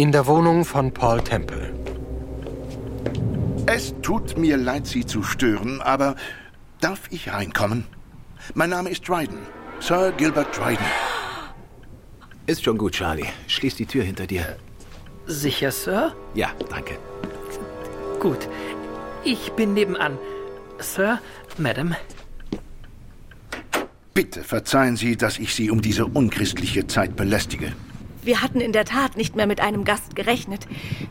In der Wohnung von Paul Temple. Es tut mir leid, Sie zu stören, aber darf ich reinkommen? Mein Name ist Dryden. Sir Gilbert Dryden. Ist schon gut, Charlie. Schließ die Tür hinter dir. Sicher, Sir? Ja, danke. Gut. Ich bin nebenan. Sir, Madam. Bitte verzeihen Sie, dass ich Sie um diese unchristliche Zeit belästige. Wir hatten in der Tat nicht mehr mit einem Gast gerechnet.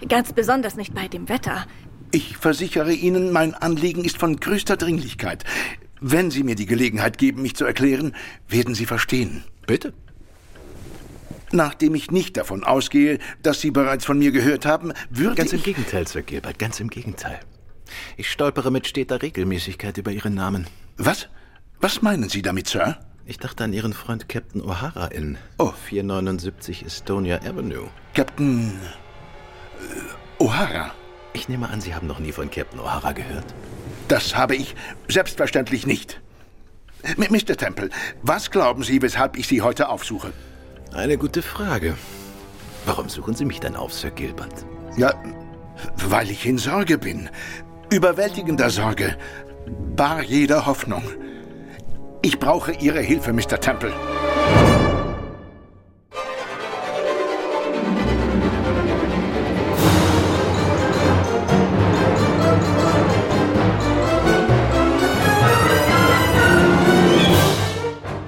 Ganz besonders nicht bei dem Wetter. Ich versichere Ihnen, mein Anliegen ist von größter Dringlichkeit. Wenn Sie mir die Gelegenheit geben, mich zu erklären, werden Sie verstehen. Bitte. Nachdem ich nicht davon ausgehe, dass Sie bereits von mir gehört haben, würde Ganz im ich... Gegenteil, Sir Gilbert, ganz im Gegenteil. Ich stolpere mit steter Regelmäßigkeit über Ihren Namen. Was? Was meinen Sie damit, Sir? Ich dachte an Ihren Freund Captain O'Hara in Oh. 479 Estonia Avenue. Captain... Äh, O'Hara. Ich nehme an, Sie haben noch nie von Captain O'Hara gehört. Das habe ich selbstverständlich nicht. Mr. Temple, was glauben Sie, weshalb ich Sie heute aufsuche? Eine gute Frage. Warum suchen Sie mich dann auf, Sir Gilbert? Ja, weil ich in Sorge bin. Überwältigender Sorge. Bar jeder Hoffnung. Ich brauche Ihre Hilfe, Mr. Temple.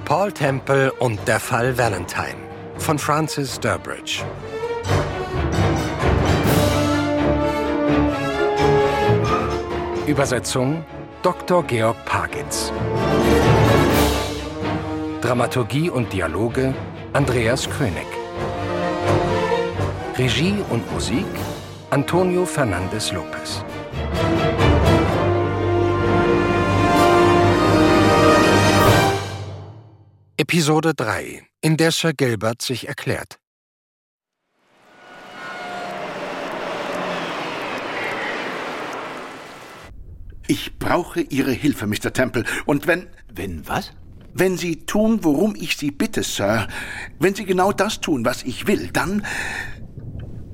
Paul Temple und der Fall Valentine von Francis Durbridge. Übersetzung Dr. Georg Pagitz. Dramaturgie und Dialoge Andreas König. Regie und Musik Antonio Fernandez Lopez. Episode 3, in der Sir Gilbert sich erklärt. Ich brauche Ihre Hilfe, Mr. Temple. Und wenn... Wenn was? Wenn Sie tun, worum ich Sie bitte, Sir, wenn Sie genau das tun, was ich will, dann...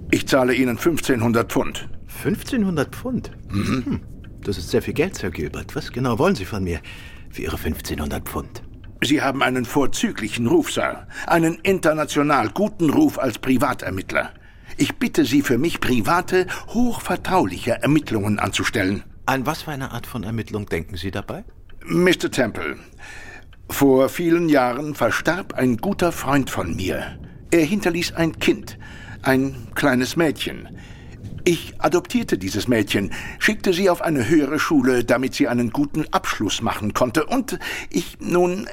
Ich zahle Ihnen 1500 Pfund. 1500 Pfund? Hm. Das ist sehr viel Geld, Sir Gilbert. Was genau wollen Sie von mir für Ihre 1500 Pfund? Sie haben einen vorzüglichen Ruf, Sir. Einen international guten Ruf als Privatermittler. Ich bitte Sie für mich private, hochvertrauliche Ermittlungen anzustellen. An was für eine Art von Ermittlung denken Sie dabei? Mr. Temple, vor vielen Jahren verstarb ein guter Freund von mir. Er hinterließ ein Kind, ein kleines Mädchen. Ich adoptierte dieses Mädchen, schickte sie auf eine höhere Schule, damit sie einen guten Abschluss machen konnte. Und ich, nun,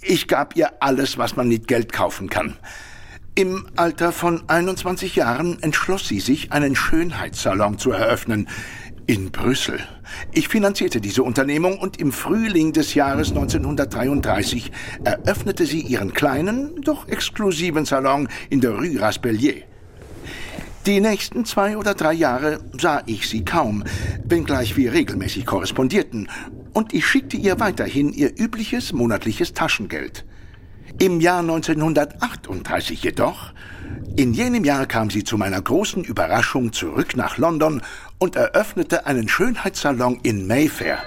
ich gab ihr alles, was man mit Geld kaufen kann. Im Alter von 21 Jahren entschloss sie sich, einen Schönheitssalon zu eröffnen. In Brüssel. Ich finanzierte diese Unternehmung und im Frühling des Jahres 1933 eröffnete sie ihren kleinen, doch exklusiven Salon in der Rue Raspellier. Die nächsten zwei oder drei Jahre sah ich sie kaum, wenngleich wir regelmäßig korrespondierten, und ich schickte ihr weiterhin ihr übliches monatliches Taschengeld. Im Jahr 1938 jedoch, in jenem Jahr kam sie zu meiner großen Überraschung zurück nach London und eröffnete einen Schönheitssalon in Mayfair.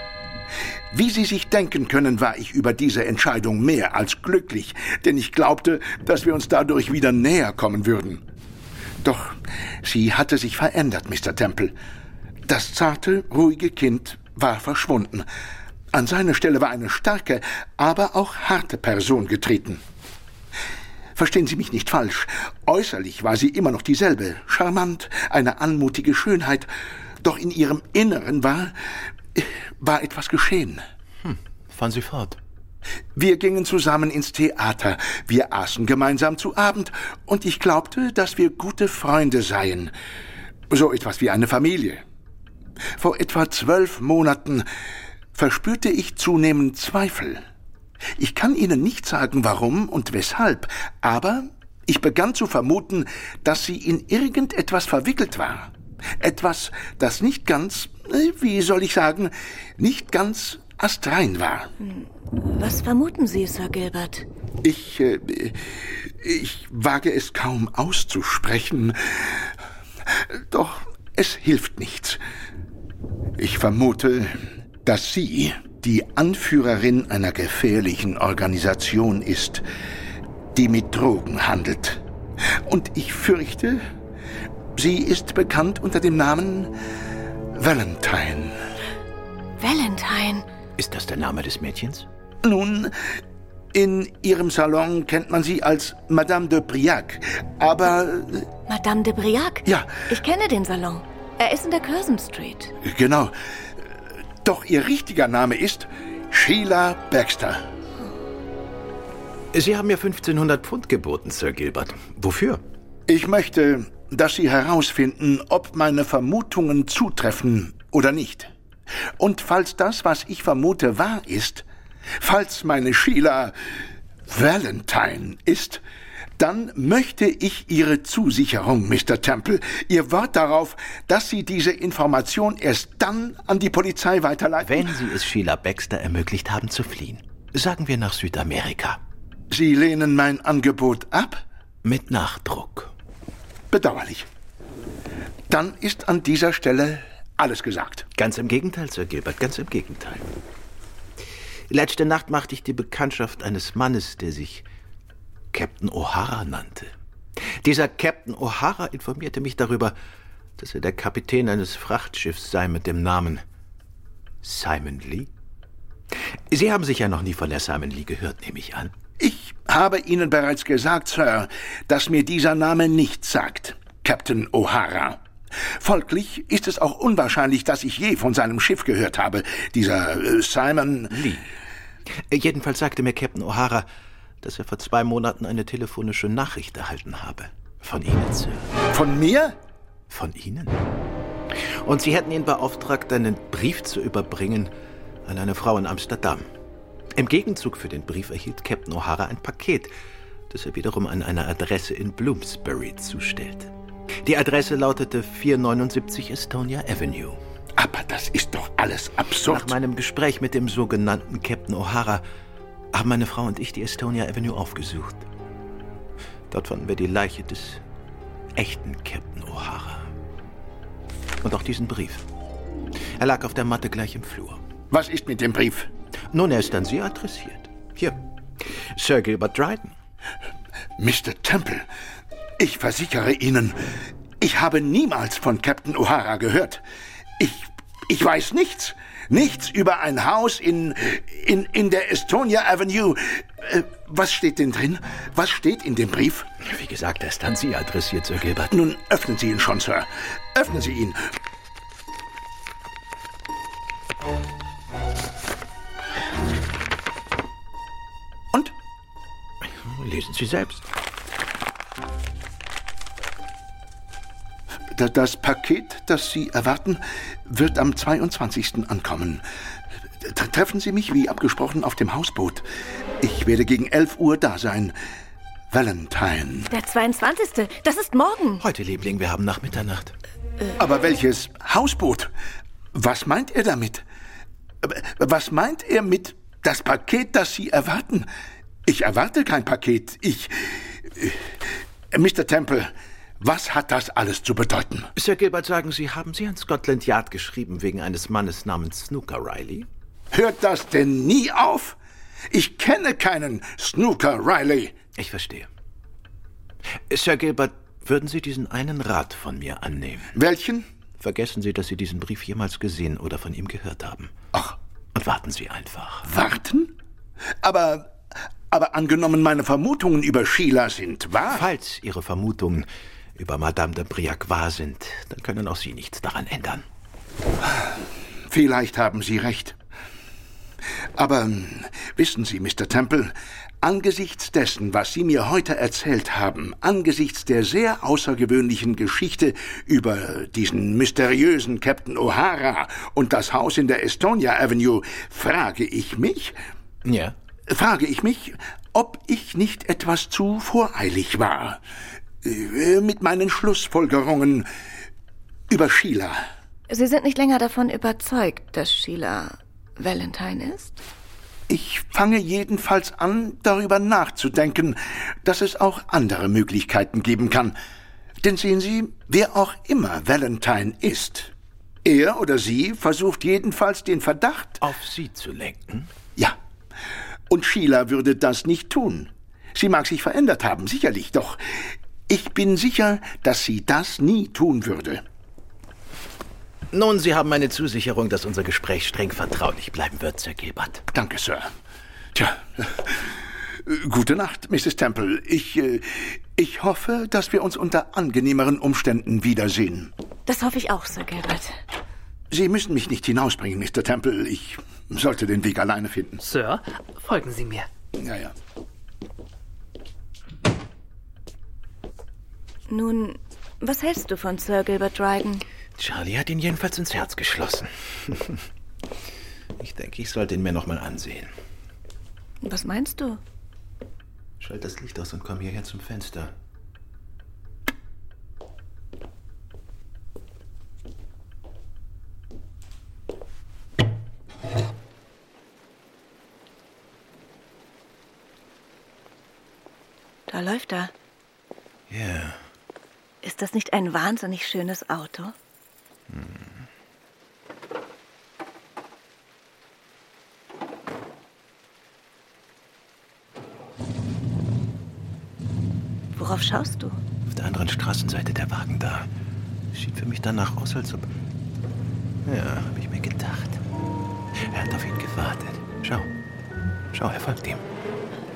Wie Sie sich denken können, war ich über diese Entscheidung mehr als glücklich, denn ich glaubte, dass wir uns dadurch wieder näher kommen würden. Doch sie hatte sich verändert, Mr. Temple. Das zarte, ruhige Kind war verschwunden. An seine Stelle war eine starke, aber auch harte Person getreten. Verstehen Sie mich nicht falsch. Äußerlich war sie immer noch dieselbe, charmant, eine anmutige Schönheit. Doch in ihrem Inneren war, war etwas geschehen. Fahren Sie fort. Wir gingen zusammen ins Theater, wir aßen gemeinsam zu Abend, und ich glaubte, dass wir gute Freunde seien. So etwas wie eine Familie. Vor etwa zwölf Monaten verspürte ich zunehmend Zweifel. Ich kann Ihnen nicht sagen, warum und weshalb, aber ich begann zu vermuten, dass sie in irgendetwas verwickelt war. Etwas, das nicht ganz, äh, wie soll ich sagen, nicht ganz astrein war. Was vermuten Sie, Sir Gilbert? Ich, äh, ich wage es kaum auszusprechen. Doch es hilft nichts. Ich vermute, dass sie die Anführerin einer gefährlichen Organisation ist, die mit Drogen handelt. Und ich fürchte, sie ist bekannt unter dem Namen Valentine. Valentine? Ist das der Name des Mädchens? Nun, in ihrem Salon kennt man sie als Madame de Briac, aber... Madame de Briac? Ja. Ich kenne den Salon. Er ist in der Curzon Street. Genau. Doch ihr richtiger Name ist Sheila Baxter. Sie haben mir 1500 Pfund geboten, Sir Gilbert. Wofür? Ich möchte, dass Sie herausfinden, ob meine Vermutungen zutreffen oder nicht. Und falls das, was ich vermute, wahr ist, falls meine Sheila Valentine ist, dann möchte ich Ihre Zusicherung, Mr. Temple, Ihr Wort darauf, dass Sie diese Information erst dann an die Polizei weiterleiten. Wenn Sie es Sheila Baxter ermöglicht haben zu fliehen, sagen wir nach Südamerika. Sie lehnen mein Angebot ab? Mit Nachdruck. Bedauerlich. Dann ist an dieser Stelle alles gesagt. Ganz im Gegenteil, Sir Gilbert, ganz im Gegenteil. Letzte Nacht machte ich die Bekanntschaft eines Mannes, der sich Captain O'Hara nannte. Dieser Captain O'Hara informierte mich darüber, dass er der Kapitän eines Frachtschiffs sei mit dem Namen Simon Lee. Sie haben sicher noch nie von der Simon Lee gehört, nehme ich an. Ich habe Ihnen bereits gesagt, Sir, dass mir dieser Name nichts sagt. Captain O'Hara. Folglich ist es auch unwahrscheinlich, dass ich je von seinem Schiff gehört habe. Dieser äh, Simon Lee. Jedenfalls sagte mir Captain O'Hara, dass er vor zwei Monaten eine telefonische Nachricht erhalten habe. Von Ihnen, Sir. Von mir? Von Ihnen? Und Sie hätten ihn beauftragt, einen Brief zu überbringen an eine Frau in Amsterdam. Im Gegenzug für den Brief erhielt Captain O'Hara ein Paket, das er wiederum an eine Adresse in Bloomsbury zustellte. Die Adresse lautete 479 Estonia Avenue. Aber das ist doch alles absurd. Nach meinem Gespräch mit dem sogenannten Captain O'Hara haben meine Frau und ich die Estonia Avenue aufgesucht. Dort fanden wir die Leiche des echten Captain O'Hara. Und auch diesen Brief. Er lag auf der Matte gleich im Flur. Was ist mit dem Brief? Nun, er ist an Sie adressiert. Hier. Sir Gilbert Dryden. Mr. Temple, ich versichere Ihnen, ich habe niemals von Captain O'Hara gehört. Ich, ich weiß nichts. Nichts über ein Haus in, in, in der Estonia Avenue. Äh, was steht denn drin? Was steht in dem Brief? Wie gesagt, er ist an Sie adressiert, Sir Gilbert. Nun, öffnen Sie ihn schon, Sir. Öffnen Sie ihn. Und? Lesen Sie selbst. Das Paket, das Sie erwarten, wird am 22. ankommen. Treffen Sie mich wie abgesprochen auf dem Hausboot. Ich werde gegen 11 Uhr da sein. Valentine. Der 22. Das ist morgen. Heute, Liebling, wir haben nach Mitternacht. Aber welches Hausboot? Was meint er damit? Was meint er mit das Paket, das Sie erwarten? Ich erwarte kein Paket. Ich. Mr. Temple, was hat das alles zu bedeuten? Sir Gilbert, sagen Sie, haben Sie an Scotland Yard geschrieben wegen eines Mannes namens Snooker Riley? Hört das denn nie auf? Ich kenne keinen Snooker Riley. Ich verstehe. Sir Gilbert, würden Sie diesen einen Rat von mir annehmen? Welchen? Vergessen Sie, dass Sie diesen Brief jemals gesehen oder von ihm gehört haben. Ach. Und warten Sie einfach. Warten? Aber. Aber angenommen, meine Vermutungen über Sheila sind wahr. Falls Ihre Vermutungen über Madame de Briac wahr sind, dann können auch Sie nichts daran ändern. Vielleicht haben Sie recht. Aber wissen Sie, Mr. Temple, angesichts dessen, was Sie mir heute erzählt haben, angesichts der sehr außergewöhnlichen Geschichte über diesen mysteriösen Captain O'Hara und das Haus in der Estonia Avenue, frage ich mich, Ja? frage ich mich, ob ich nicht etwas zu voreilig war mit meinen Schlussfolgerungen über Sheila. Sie sind nicht länger davon überzeugt, dass Sheila Valentine ist? Ich fange jedenfalls an, darüber nachzudenken, dass es auch andere Möglichkeiten geben kann. Denn sehen Sie, wer auch immer Valentine ist, er oder sie versucht jedenfalls den Verdacht auf Sie zu lenken. Ja. Und Sheila würde das nicht tun. Sie mag sich verändert haben, sicherlich, doch ich bin sicher, dass sie das nie tun würde. Nun, Sie haben meine Zusicherung, dass unser Gespräch streng vertraulich bleiben wird, Sir Gilbert. Danke, Sir. Tja, gute Nacht, Mrs. Temple. Ich, äh, ich hoffe, dass wir uns unter angenehmeren Umständen wiedersehen. Das hoffe ich auch, Sir Gilbert. Sie müssen mich nicht hinausbringen, Mr. Temple. Ich sollte den Weg alleine finden. Sir, folgen Sie mir. Ja, ja. Nun, was hältst du von Sir Gilbert Dryden? Charlie hat ihn jedenfalls ins Herz geschlossen. ich denke, ich sollte ihn mir noch mal ansehen. Was meinst du? Schalt das Licht aus und komm hierher zum Fenster. Da läuft er. Ja. Yeah. Ist das nicht ein wahnsinnig schönes Auto? Hm. Worauf schaust du? Auf der anderen Straßenseite der Wagen da. Sieht für mich danach aus, als ob. Ja, habe ich mir gedacht. Er hat auf ihn gewartet. Schau. Schau, er folgt ihm.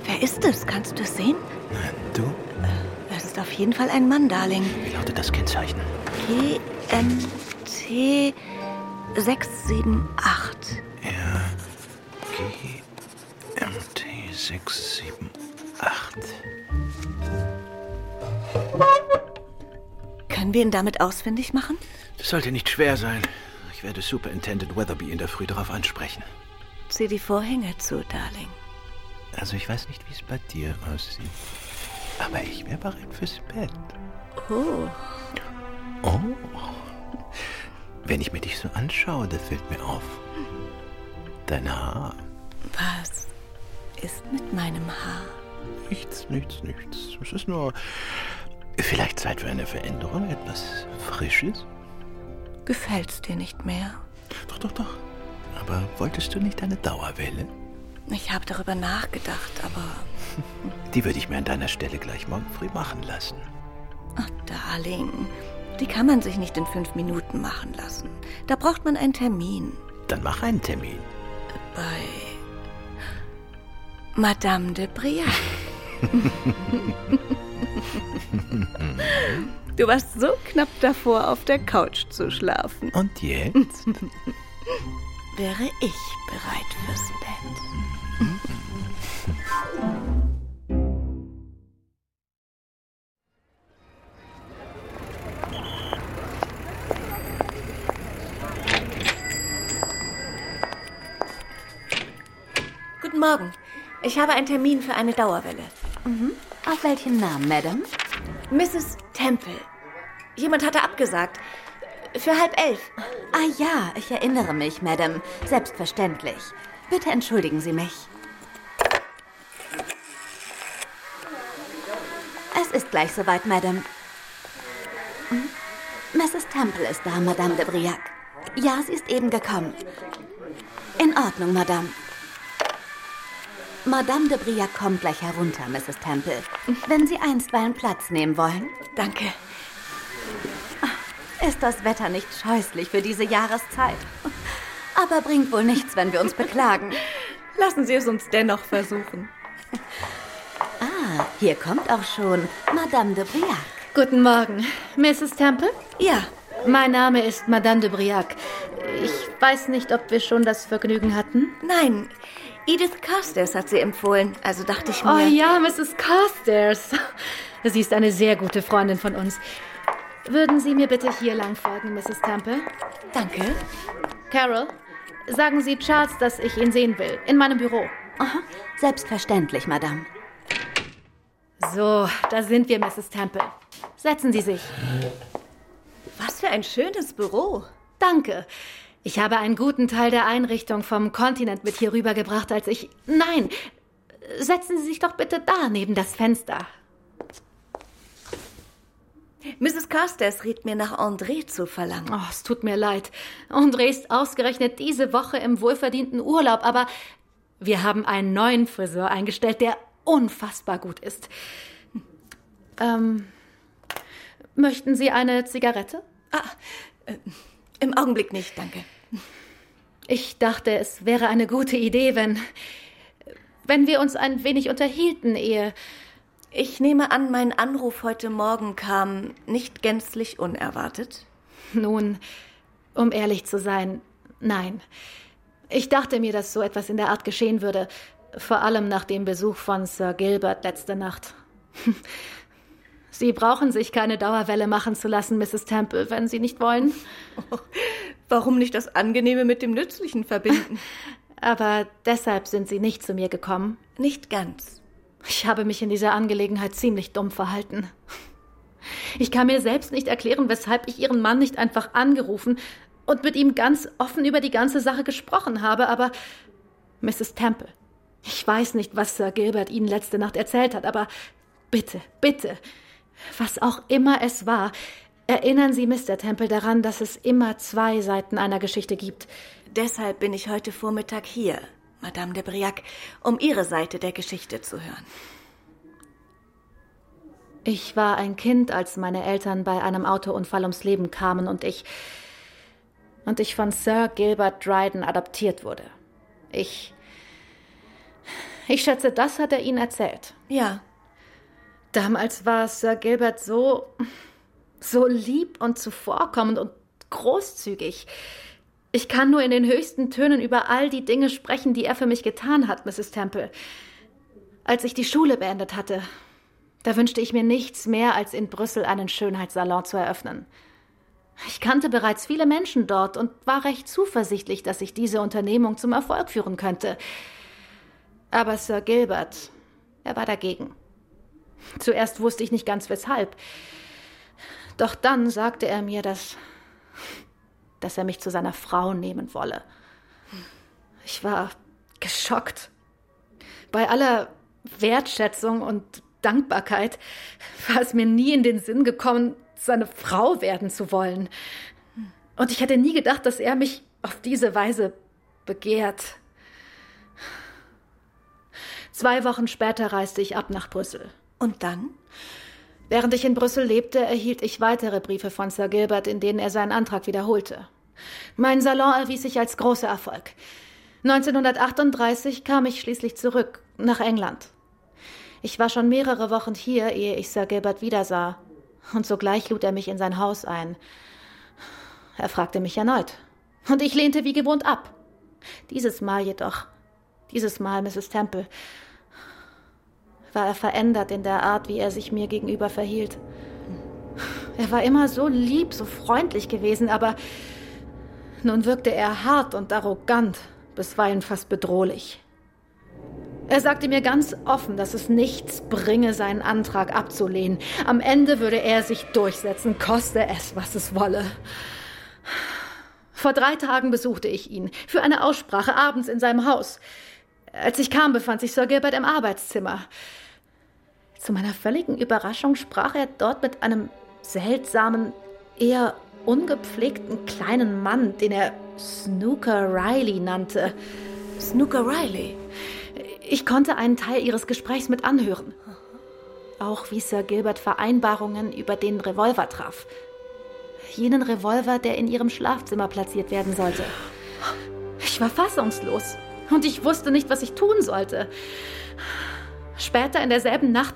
Wer ist es? Kannst du es sehen? Nein, du? Es ist auf jeden Fall ein Mann, Darling. Wie lautet das Kennzeichen? GMT 678. Ja. GMT 678. Können wir ihn damit ausfindig machen? Das sollte nicht schwer sein. Ich werde Superintendent Weatherby in der Früh darauf ansprechen. Zieh die Vorhänge zu, Darling. Also ich weiß nicht, wie es bei dir aussieht. Aber ich wäre bereit fürs Bett. Oh. Oh. Wenn ich mir dich so anschaue, da fällt mir auf. Dein Haar. Was ist mit meinem Haar? Nichts, nichts, nichts. Es ist nur vielleicht Zeit für eine Veränderung, etwas Frisches. Gefällt's dir nicht mehr? Doch, doch, doch. Aber wolltest du nicht eine Dauerwelle? Ich habe darüber nachgedacht, aber. Die würde ich mir an deiner Stelle gleich morgen früh machen lassen. Ach, Darling, die kann man sich nicht in fünf Minuten machen lassen. Da braucht man einen Termin. Dann mach einen Termin. Bei Madame de Briac. du warst so knapp davor, auf der Couch zu schlafen. Und jetzt? Wäre ich bereit fürs Bett. Morgen. Ich habe einen Termin für eine Dauerwelle. Mhm. Auf welchen Namen, Madame? Mrs. Temple. Jemand hatte abgesagt. Für halb elf. Ah ja, ich erinnere mich, Madame. Selbstverständlich. Bitte entschuldigen Sie mich. Es ist gleich soweit, Madame. Hm? Mrs. Temple ist da, Madame de Briac. Ja, sie ist eben gekommen. In Ordnung, Madame. Madame de Briac kommt gleich herunter, Mrs. Temple. Wenn Sie einstweilen Platz nehmen wollen. Danke. Ist das Wetter nicht scheußlich für diese Jahreszeit? Aber bringt wohl nichts, wenn wir uns beklagen. Lassen Sie es uns dennoch versuchen. Ah, hier kommt auch schon Madame de Briac. Guten Morgen. Mrs. Temple? Ja. Mein Name ist Madame de Briac. Ich weiß nicht, ob wir schon das Vergnügen hatten. Nein, Edith Carstairs hat sie empfohlen, also dachte ich mir. Oh ja, Mrs. Carstairs. Sie ist eine sehr gute Freundin von uns. Würden Sie mir bitte hier lang folgen, Mrs. Temple? Danke. Carol, sagen Sie Charles, dass ich ihn sehen will. In meinem Büro. Aha, selbstverständlich, Madame. So, da sind wir, Mrs. Temple. Setzen Sie sich. Was für ein schönes Büro. Danke. Ich habe einen guten Teil der Einrichtung vom Kontinent mit hier rübergebracht, als ich. Nein! Setzen Sie sich doch bitte da neben das Fenster. Mrs. Carstairs riet mir nach André zu verlangen. Oh, es tut mir leid. André ist ausgerechnet diese Woche im wohlverdienten Urlaub, aber wir haben einen neuen Friseur eingestellt, der unfassbar gut ist. Ähm, möchten Sie eine Zigarette? Ah, äh, im Augenblick nicht, danke. Ich dachte, es wäre eine gute Idee, wenn. wenn wir uns ein wenig unterhielten, ehe. Ich nehme an, mein Anruf heute Morgen kam nicht gänzlich unerwartet. Nun, um ehrlich zu sein, nein. Ich dachte mir, dass so etwas in der Art geschehen würde, vor allem nach dem Besuch von Sir Gilbert letzte Nacht. Sie brauchen sich keine Dauerwelle machen zu lassen, Mrs. Temple, wenn Sie nicht wollen. Oh, warum nicht das Angenehme mit dem Nützlichen verbinden? Aber deshalb sind Sie nicht zu mir gekommen. Nicht ganz. Ich habe mich in dieser Angelegenheit ziemlich dumm verhalten. Ich kann mir selbst nicht erklären, weshalb ich Ihren Mann nicht einfach angerufen und mit ihm ganz offen über die ganze Sache gesprochen habe, aber Mrs. Temple, ich weiß nicht, was Sir Gilbert Ihnen letzte Nacht erzählt hat, aber bitte, bitte, was auch immer es war, erinnern Sie Mr. Temple daran, dass es immer zwei Seiten einer Geschichte gibt. Deshalb bin ich heute Vormittag hier, Madame de Briac, um Ihre Seite der Geschichte zu hören. Ich war ein Kind, als meine Eltern bei einem Autounfall ums Leben kamen und ich und ich von Sir Gilbert Dryden adoptiert wurde. Ich ich schätze, das hat er Ihnen erzählt. Ja. Damals war Sir Gilbert so so lieb und zuvorkommend und großzügig. Ich kann nur in den höchsten Tönen über all die Dinge sprechen, die er für mich getan hat, Mrs. Temple. Als ich die Schule beendet hatte, da wünschte ich mir nichts mehr, als in Brüssel einen Schönheitssalon zu eröffnen. Ich kannte bereits viele Menschen dort und war recht zuversichtlich, dass ich diese Unternehmung zum Erfolg führen könnte. Aber Sir Gilbert, er war dagegen. Zuerst wusste ich nicht ganz weshalb. Doch dann sagte er mir, dass, dass er mich zu seiner Frau nehmen wolle. Ich war geschockt. Bei aller Wertschätzung und Dankbarkeit war es mir nie in den Sinn gekommen, seine Frau werden zu wollen. Und ich hätte nie gedacht, dass er mich auf diese Weise begehrt. Zwei Wochen später reiste ich ab nach Brüssel. Und dann? Während ich in Brüssel lebte, erhielt ich weitere Briefe von Sir Gilbert, in denen er seinen Antrag wiederholte. Mein Salon erwies sich als großer Erfolg. 1938 kam ich schließlich zurück nach England. Ich war schon mehrere Wochen hier, ehe ich Sir Gilbert wiedersah, und sogleich lud er mich in sein Haus ein. Er fragte mich erneut, und ich lehnte wie gewohnt ab. Dieses Mal jedoch, dieses Mal, Mrs. Temple, war er verändert in der Art, wie er sich mir gegenüber verhielt. Er war immer so lieb, so freundlich gewesen, aber nun wirkte er hart und arrogant, bisweilen fast bedrohlich. Er sagte mir ganz offen, dass es nichts bringe, seinen Antrag abzulehnen. Am Ende würde er sich durchsetzen, koste es, was es wolle. Vor drei Tagen besuchte ich ihn für eine Aussprache abends in seinem Haus. Als ich kam, befand sich Sir Gilbert im Arbeitszimmer. Zu meiner völligen Überraschung sprach er dort mit einem seltsamen, eher ungepflegten kleinen Mann, den er Snooker Riley nannte. Snooker Riley? Ich konnte einen Teil ihres Gesprächs mit anhören. Auch wie Sir Gilbert Vereinbarungen über den Revolver traf. Jenen Revolver, der in ihrem Schlafzimmer platziert werden sollte. Ich war fassungslos und ich wusste nicht, was ich tun sollte. Später in derselben Nacht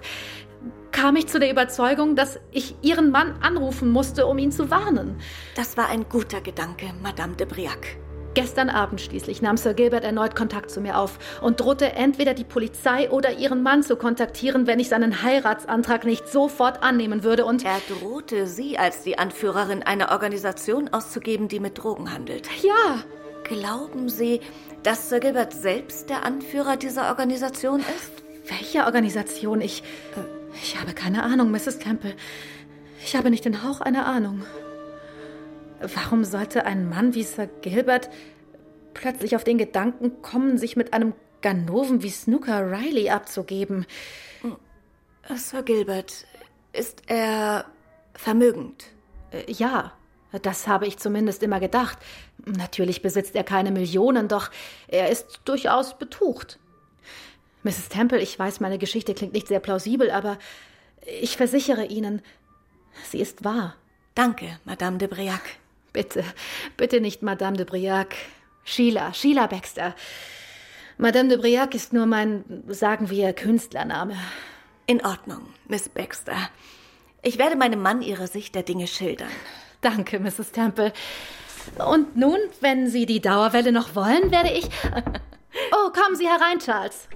kam ich zu der Überzeugung, dass ich ihren Mann anrufen musste, um ihn zu warnen. Das war ein guter Gedanke, Madame de Briac. Gestern Abend schließlich nahm Sir Gilbert erneut Kontakt zu mir auf und drohte entweder die Polizei oder ihren Mann zu kontaktieren, wenn ich seinen Heiratsantrag nicht sofort annehmen würde und er drohte sie als die Anführerin einer Organisation auszugeben, die mit Drogen handelt. Ja. Glauben Sie, dass Sir Gilbert selbst der Anführer dieser Organisation ist? Welche Organisation? Ich. Ich habe keine Ahnung, Mrs. Campbell. Ich habe nicht den Hauch einer Ahnung. Warum sollte ein Mann wie Sir Gilbert plötzlich auf den Gedanken kommen, sich mit einem Ganoven wie Snooker Riley abzugeben? Sir Gilbert, ist er vermögend? Äh, ja, das habe ich zumindest immer gedacht. Natürlich besitzt er keine Millionen, doch er ist durchaus betucht. Mrs. Temple, ich weiß, meine Geschichte klingt nicht sehr plausibel, aber ich versichere Ihnen, sie ist wahr. Danke, Madame de Briac. Bitte, bitte nicht Madame de Briac. Sheila, Sheila Baxter. Madame de Briac ist nur mein, sagen wir, Künstlername. In Ordnung, Miss Baxter. Ich werde meinem Mann Ihre Sicht der Dinge schildern. Danke, Mrs. Temple. Und nun, wenn Sie die Dauerwelle noch wollen, werde ich. Oh, kommen Sie herein, Charles.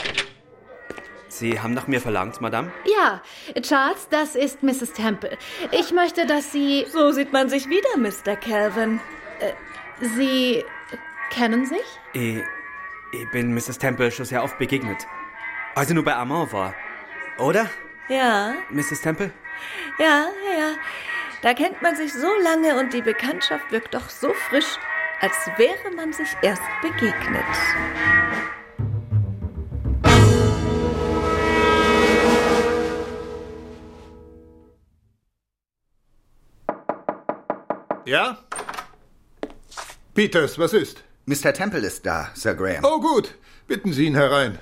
Sie haben nach mir verlangt, Madame? Ja, Charles, das ist Mrs. Temple. Ich möchte, dass Sie. So sieht man sich wieder, Mr. Calvin. Äh, Sie kennen sich? Ich, ich bin Mrs. Temple schon sehr oft begegnet. Als ich nur bei Armand war. Oder? Ja. Mrs. Temple? Ja, ja. Da kennt man sich so lange und die Bekanntschaft wirkt doch so frisch, als wäre man sich erst begegnet. Ja? Peters, was ist? Mr. Temple ist da, Sir Graham. Oh, gut. Bitten Sie ihn herein.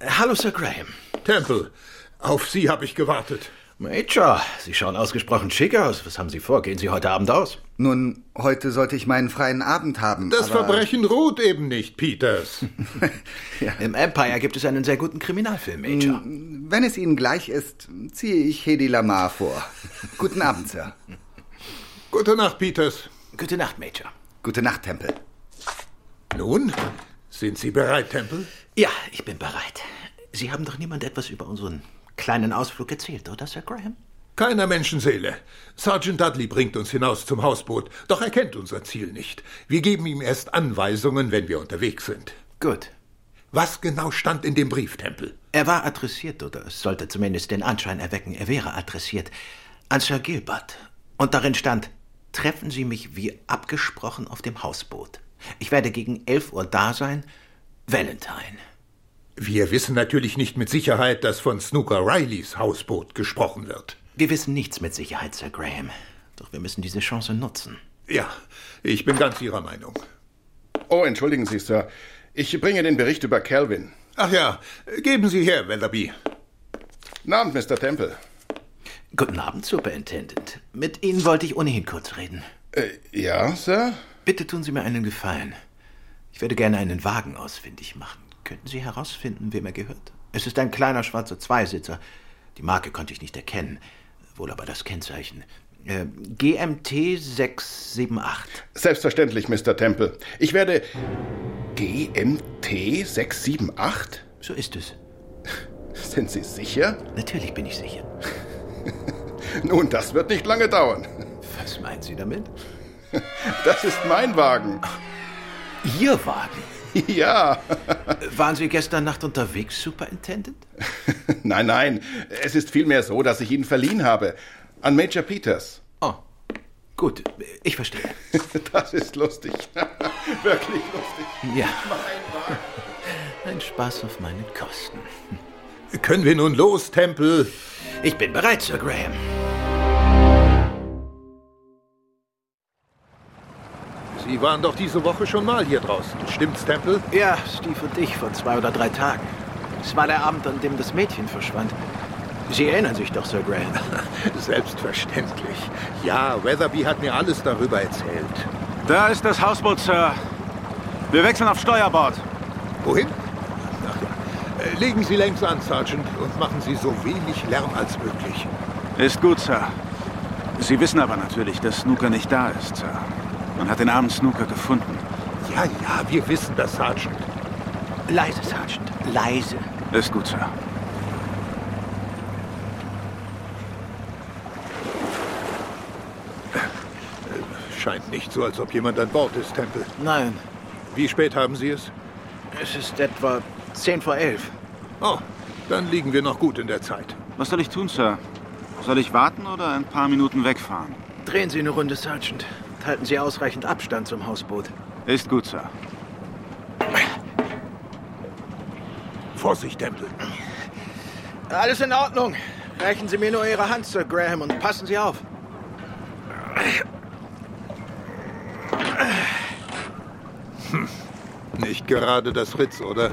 Hallo, Sir Graham. Temple, auf Sie habe ich gewartet. Major, Sie schauen ausgesprochen schick aus. Was haben Sie vor? Gehen Sie heute Abend aus? Nun, heute sollte ich meinen freien Abend haben. Das aber Verbrechen ruht eben nicht, Peters. ja. Im Empire gibt es einen sehr guten Kriminalfilm, Major. Wenn es Ihnen gleich ist, ziehe ich Hedy Lamar vor. Guten Abend, Sir. Gute Nacht, Peters. Gute Nacht, Major. Gute Nacht, Temple. Nun, sind Sie bereit, Temple? Ja, ich bin bereit. Sie haben doch niemand etwas über unseren kleinen Ausflug erzählt, oder, Sir Graham? Keiner Menschenseele. Sergeant Dudley bringt uns hinaus zum Hausboot, doch er kennt unser Ziel nicht. Wir geben ihm erst Anweisungen, wenn wir unterwegs sind. Gut. Was genau stand in dem Brief, Temple? Er war adressiert, oder es sollte zumindest den Anschein erwecken, er wäre adressiert, an Sir Gilbert. Und darin stand, treffen Sie mich wie abgesprochen auf dem Hausboot. Ich werde gegen elf Uhr da sein. Valentine. Wir wissen natürlich nicht mit Sicherheit, dass von Snooker Rileys Hausboot gesprochen wird. Wir wissen nichts mit Sicherheit, Sir Graham. Doch wir müssen diese Chance nutzen. Ja, ich bin ganz Ihrer Meinung. Oh, entschuldigen Sie, Sir. Ich bringe den Bericht über Calvin. Ach ja, geben Sie her, Weatherby. Guten Abend, Mr. Temple. Guten Abend, Superintendent. Mit Ihnen wollte ich ohnehin kurz reden. Äh, ja, Sir? Bitte tun Sie mir einen Gefallen. Ich würde gerne einen Wagen ausfindig machen. Könnten Sie herausfinden, wem er gehört? Es ist ein kleiner schwarzer Zweisitzer. Die Marke konnte ich nicht erkennen. Wohl aber das Kennzeichen. Äh, GMT 678. Selbstverständlich, Mr. Temple. Ich werde. GMT 678? So ist es. Sind Sie sicher? Natürlich bin ich sicher. Nun, das wird nicht lange dauern. Was meinen Sie damit? Das ist mein Wagen. Ihr Wagen? Ja. Waren Sie gestern Nacht unterwegs, Superintendent? Nein, nein. Es ist vielmehr so, dass ich ihn verliehen habe. An Major Peters. Oh. Gut, ich verstehe. Das ist lustig. Wirklich lustig. Ja. Ein Spaß auf meinen Kosten. Können wir nun los, Temple? Ich bin bereit, Sir Graham. Sie waren doch diese Woche schon mal hier draußen. Stimmt's, Temple? Ja, Steve und ich vor zwei oder drei Tagen. Es war der Abend, an dem das Mädchen verschwand. Sie erinnern sich doch, Sir Graham. Selbstverständlich. Ja, Weatherby hat mir alles darüber erzählt. Da ist das Hausboot, Sir. Wir wechseln auf Steuerbord. Wohin? Legen Sie längs an, Sergeant, und machen Sie so wenig Lärm als möglich. Ist gut, Sir. Sie wissen aber natürlich, dass Snooker nicht da ist, Sir. Man hat den armen Snooker gefunden. Ja, ja, wir wissen das, Sergeant. Leise, Sergeant. Leise. Ist gut, Sir. Scheint nicht so, als ob jemand an Bord ist, Temple. Nein. Wie spät haben Sie es? Es ist etwa zehn vor elf. Oh, dann liegen wir noch gut in der Zeit. Was soll ich tun, Sir? Soll ich warten oder ein paar Minuten wegfahren? Drehen Sie eine Runde, Sergeant. Halten Sie ausreichend Abstand zum Hausboot. Ist gut, Sir. Vorsicht, Temple. Alles in Ordnung. Reichen Sie mir nur Ihre Hand, Sir Graham, und passen Sie auf. Hm. Nicht gerade das Ritz, oder?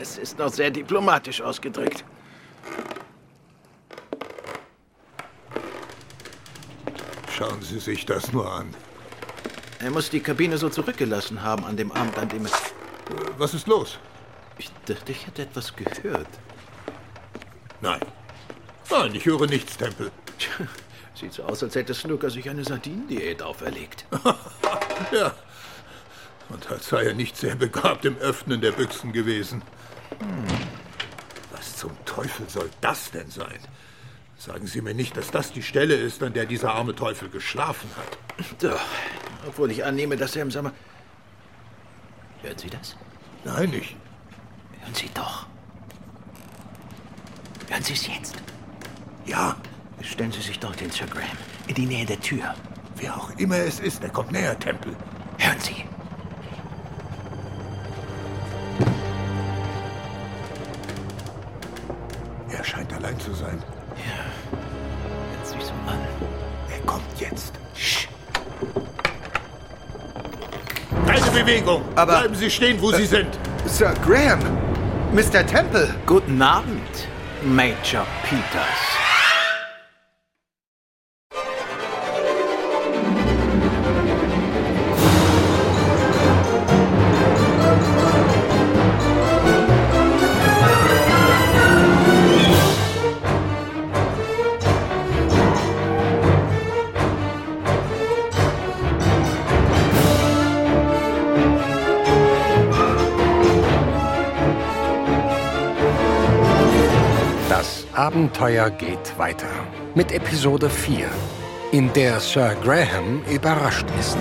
Das ist noch sehr diplomatisch ausgedrückt. Schauen Sie sich das nur an. Er muss die Kabine so zurückgelassen haben an dem Abend, an dem es... Was ist los? Ich dachte, ich hätte etwas gehört. Nein. Nein, ich höre nichts, Tempel. Sieht so aus, als hätte Snooker sich eine Sardinendiät auferlegt. ja. Und als sei er nicht sehr begabt im Öffnen der Büchsen gewesen. Hm. Was zum Teufel soll das denn sein? Sagen Sie mir nicht, dass das die Stelle ist, an der dieser arme Teufel geschlafen hat. Doch, obwohl ich annehme, dass er im Sommer... Hören Sie das? Nein, nicht. Hören Sie doch. Hören Sie es jetzt? Ja. Stellen Sie sich dort hin, Sir Graham. In die Nähe der Tür. Wer auch immer es ist, er kommt näher, Tempel. Hören Sie. Allein zu sein. Ja. Hört sich so an. Er kommt jetzt. Sch. Keine Bewegung. Aber- Bleiben Sie stehen, wo Sie sind. Sir Graham! Mr. Temple! Guten Abend, Major Peters. Abenteuer geht weiter mit Episode 4, in der Sir Graham überrascht ist.